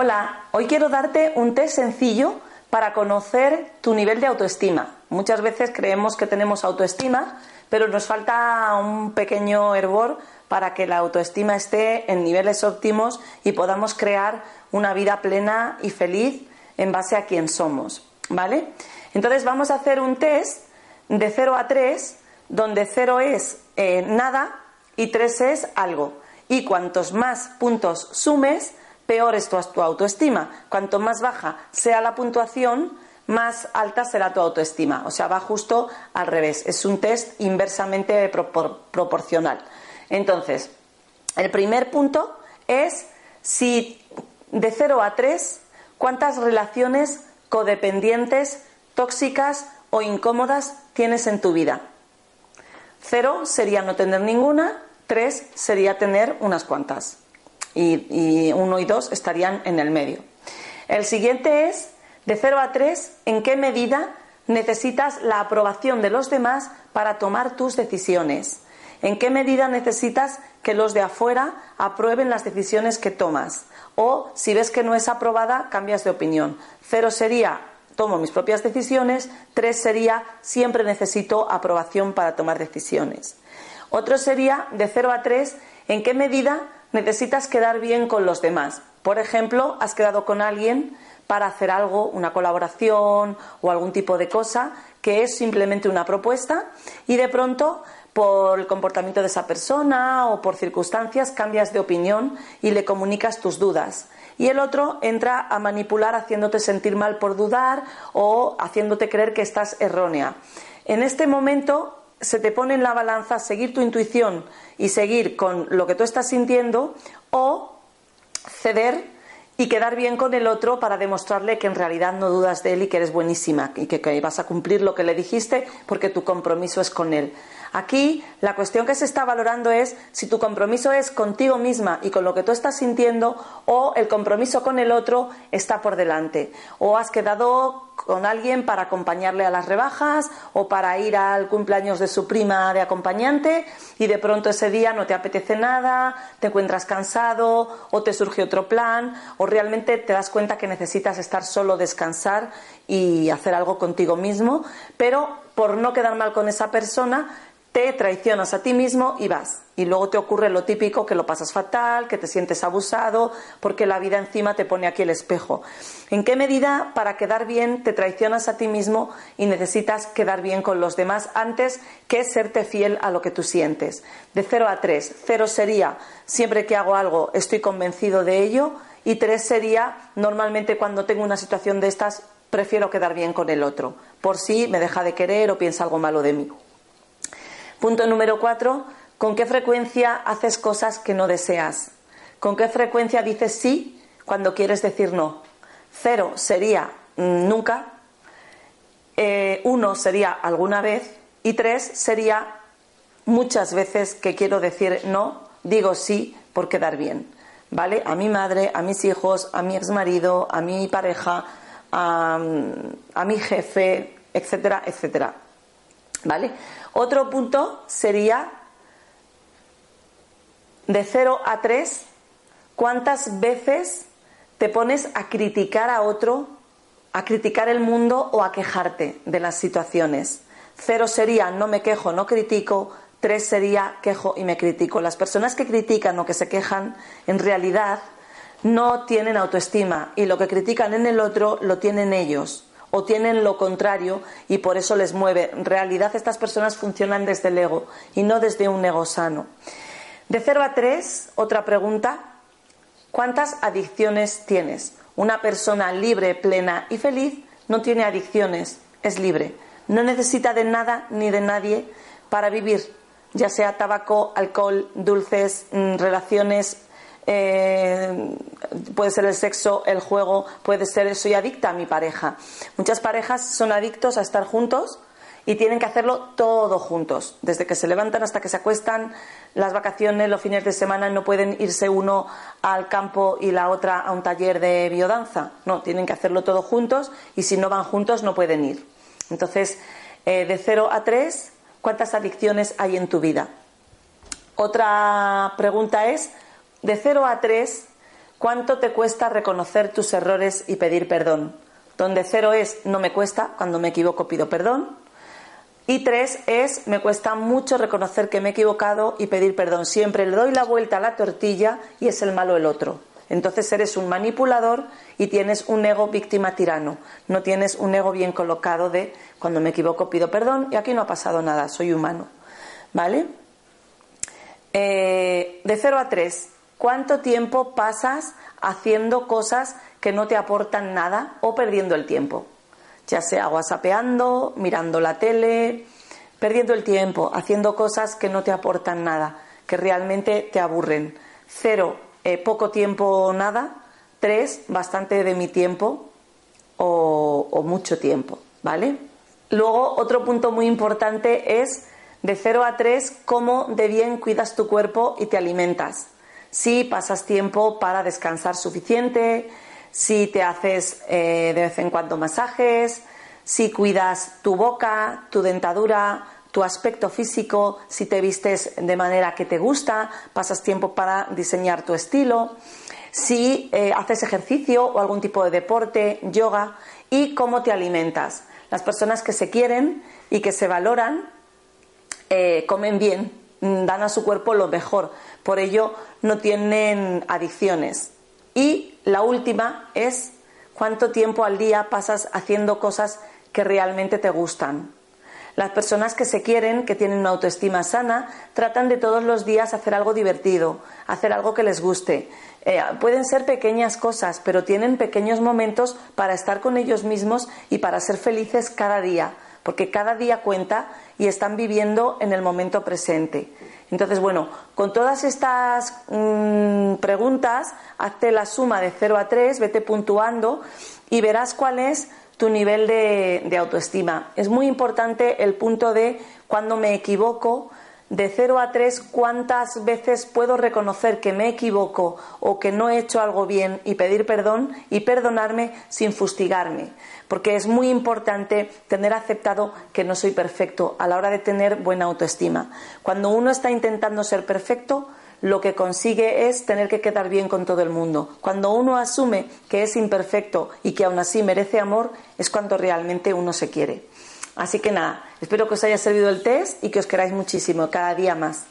Hola, hoy quiero darte un test sencillo para conocer tu nivel de autoestima. Muchas veces creemos que tenemos autoestima, pero nos falta un pequeño hervor para que la autoestima esté en niveles óptimos y podamos crear una vida plena y feliz en base a quién somos. ¿Vale? Entonces vamos a hacer un test de 0 a 3, donde 0 es eh, nada y 3 es algo. Y cuantos más puntos sumes, peor es tu, autoestima. Cuanto más baja sea la puntuación, más alta será tu autoestima. O sea, va justo al revés. Es un test inversamente proporcional. Entonces, el primer punto es si de 0 a 3, cuántas relaciones codependientes, tóxicas o incómodas tienes en tu vida. 0 sería no tener ninguna, 3 sería tener unas cuantas y, uno y dos estarían en el medio. El siguiente es, de 0 a 3, ¿en qué medida necesitas la aprobación de los demás para tomar tus decisiones? ¿En qué medida necesitas que los de afuera aprueben las decisiones que tomas? O si ves que no es aprobada, cambias de opinión. Cero sería tomo mis propias decisiones. Tres sería siempre necesito aprobación para tomar decisiones. Otro sería de 0 a 3 en qué medida necesitas quedar bien con los demás. Por ejemplo, has quedado con alguien para hacer algo, una colaboración o algún tipo de cosa que es simplemente una propuesta y de pronto por el comportamiento de esa persona o por circunstancias cambias de opinión y le comunicas tus dudas. Y el otro entra a manipular haciéndote sentir mal por dudar o haciéndote creer que estás errónea. En este momento se te pone en la balanza seguir tu intuición y seguir con lo que tú estás sintiendo o ceder y quedar bien con el otro para demostrarle que en realidad no dudas de él y que eres buenísima y que, que vas a cumplir lo que le dijiste porque tu compromiso es con él. Aquí la cuestión que se está valorando es si tu compromiso es contigo misma y con lo que tú estás sintiendo o el compromiso con el otro está por delante. O has quedado con alguien para acompañarle a las rebajas o para ir al cumpleaños de su prima de acompañante y de pronto ese día no te apetece nada, te encuentras cansado o te surge otro plan o realmente te das cuenta que necesitas estar solo, descansar y hacer algo contigo mismo, pero por no quedar mal con esa persona te traicionas a ti mismo y vas. Y luego te ocurre lo típico, que lo pasas fatal, que te sientes abusado, porque la vida encima te pone aquí el espejo. ¿En qué medida para quedar bien te traicionas a ti mismo y necesitas quedar bien con los demás antes que serte fiel a lo que tú sientes? De 0 a 3. 0 sería, siempre que hago algo estoy convencido de ello. Y 3 sería, normalmente cuando tengo una situación de estas, prefiero quedar bien con el otro, por si me deja de querer o piensa algo malo de mí. Punto número cuatro, ¿con qué frecuencia haces cosas que no deseas? ¿Con qué frecuencia dices sí cuando quieres decir no? Cero sería nunca, eh, uno sería alguna vez y tres sería muchas veces que quiero decir no, digo sí por quedar bien. ¿Vale? A mi madre, a mis hijos, a mi exmarido, a mi pareja, a, a mi jefe, etcétera, etcétera. ¿Vale? Otro punto sería de 0 a 3, ¿cuántas veces te pones a criticar a otro, a criticar el mundo o a quejarte de las situaciones? Cero sería no me quejo, no critico. Tres sería quejo y me critico. Las personas que critican o que se quejan, en realidad no tienen autoestima y lo que critican en el otro lo tienen ellos o tienen lo contrario y por eso les mueve. En realidad estas personas funcionan desde el ego y no desde un ego sano. De 0 a 3, otra pregunta. ¿Cuántas adicciones tienes? Una persona libre, plena y feliz no tiene adicciones, es libre. No necesita de nada ni de nadie para vivir, ya sea tabaco, alcohol, dulces, mm, relaciones eh, puede ser el sexo, el juego, puede ser soy adicta a mi pareja. Muchas parejas son adictos a estar juntos y tienen que hacerlo todo juntos, desde que se levantan hasta que se acuestan, las vacaciones, los fines de semana no pueden irse uno al campo y la otra a un taller de biodanza, no, tienen que hacerlo todo juntos y si no van juntos no pueden ir. Entonces, eh, de 0 a 3, ¿cuántas adicciones hay en tu vida? Otra pregunta es, de 0 a 3, ¿Cuánto te cuesta reconocer tus errores y pedir perdón? Donde cero es no me cuesta, cuando me equivoco pido perdón. Y tres es me cuesta mucho reconocer que me he equivocado y pedir perdón. Siempre le doy la vuelta a la tortilla y es el malo el otro. Entonces eres un manipulador y tienes un ego víctima tirano. No tienes un ego bien colocado de cuando me equivoco pido perdón y aquí no ha pasado nada, soy humano. ¿Vale? Eh, de 0 a 3, ¿cuánto tiempo pasas haciendo cosas que no te aportan nada o perdiendo el tiempo? Ya sea whatsappeando, mirando la tele, perdiendo el tiempo, haciendo cosas que no te aportan nada, que realmente te aburren. Cero, eh, poco tiempo o nada. Tres, bastante de mi tiempo o, o mucho tiempo, ¿vale? Luego, otro punto muy importante es de 0 a 3, cómo de bien cuidas tu cuerpo y te alimentas. Si pasas tiempo para descansar suficiente, si te haces eh, de vez en cuando masajes, si cuidas tu boca, tu dentadura, tu aspecto físico, si te vistes de manera que te gusta, pasas tiempo para diseñar tu estilo, si eh, haces ejercicio o algún tipo de deporte, yoga y cómo te alimentas. Las personas que se quieren y que se valoran eh, comen bien, dan a su cuerpo lo mejor, por ello no tienen adicciones. Y la última es cuánto tiempo al día pasas haciendo cosas que realmente te gustan. Las personas que se quieren, que tienen una autoestima sana, tratan de todos los días hacer algo divertido, hacer algo que les guste. Eh, pueden ser pequeñas cosas, pero tienen pequeños momentos para estar con ellos mismos y para ser felices cada día, porque cada día cuenta y están viviendo en el momento presente. Entonces, bueno, con todas estas mm, preguntas, hazte la suma de 0 a 3, vete puntuando y verás cuál es tu nivel de, de autoestima. Es muy importante el punto de cuando me equivoco, de 0 a 3, cuántas veces puedo reconocer que me equivoco o que no he hecho algo bien y pedir perdón y perdonarme sin fustigarme. Porque es muy importante tener aceptado que no soy perfecto a la hora de tener buena autoestima. Cuando uno está intentando ser perfecto, lo que consigue es tener que quedar bien con todo el mundo. Cuando uno asume que es imperfecto y que aún así merece amor, es cuando realmente uno se quiere. Así que nada, espero que os haya servido el test y que os queráis muchísimo, cada día más.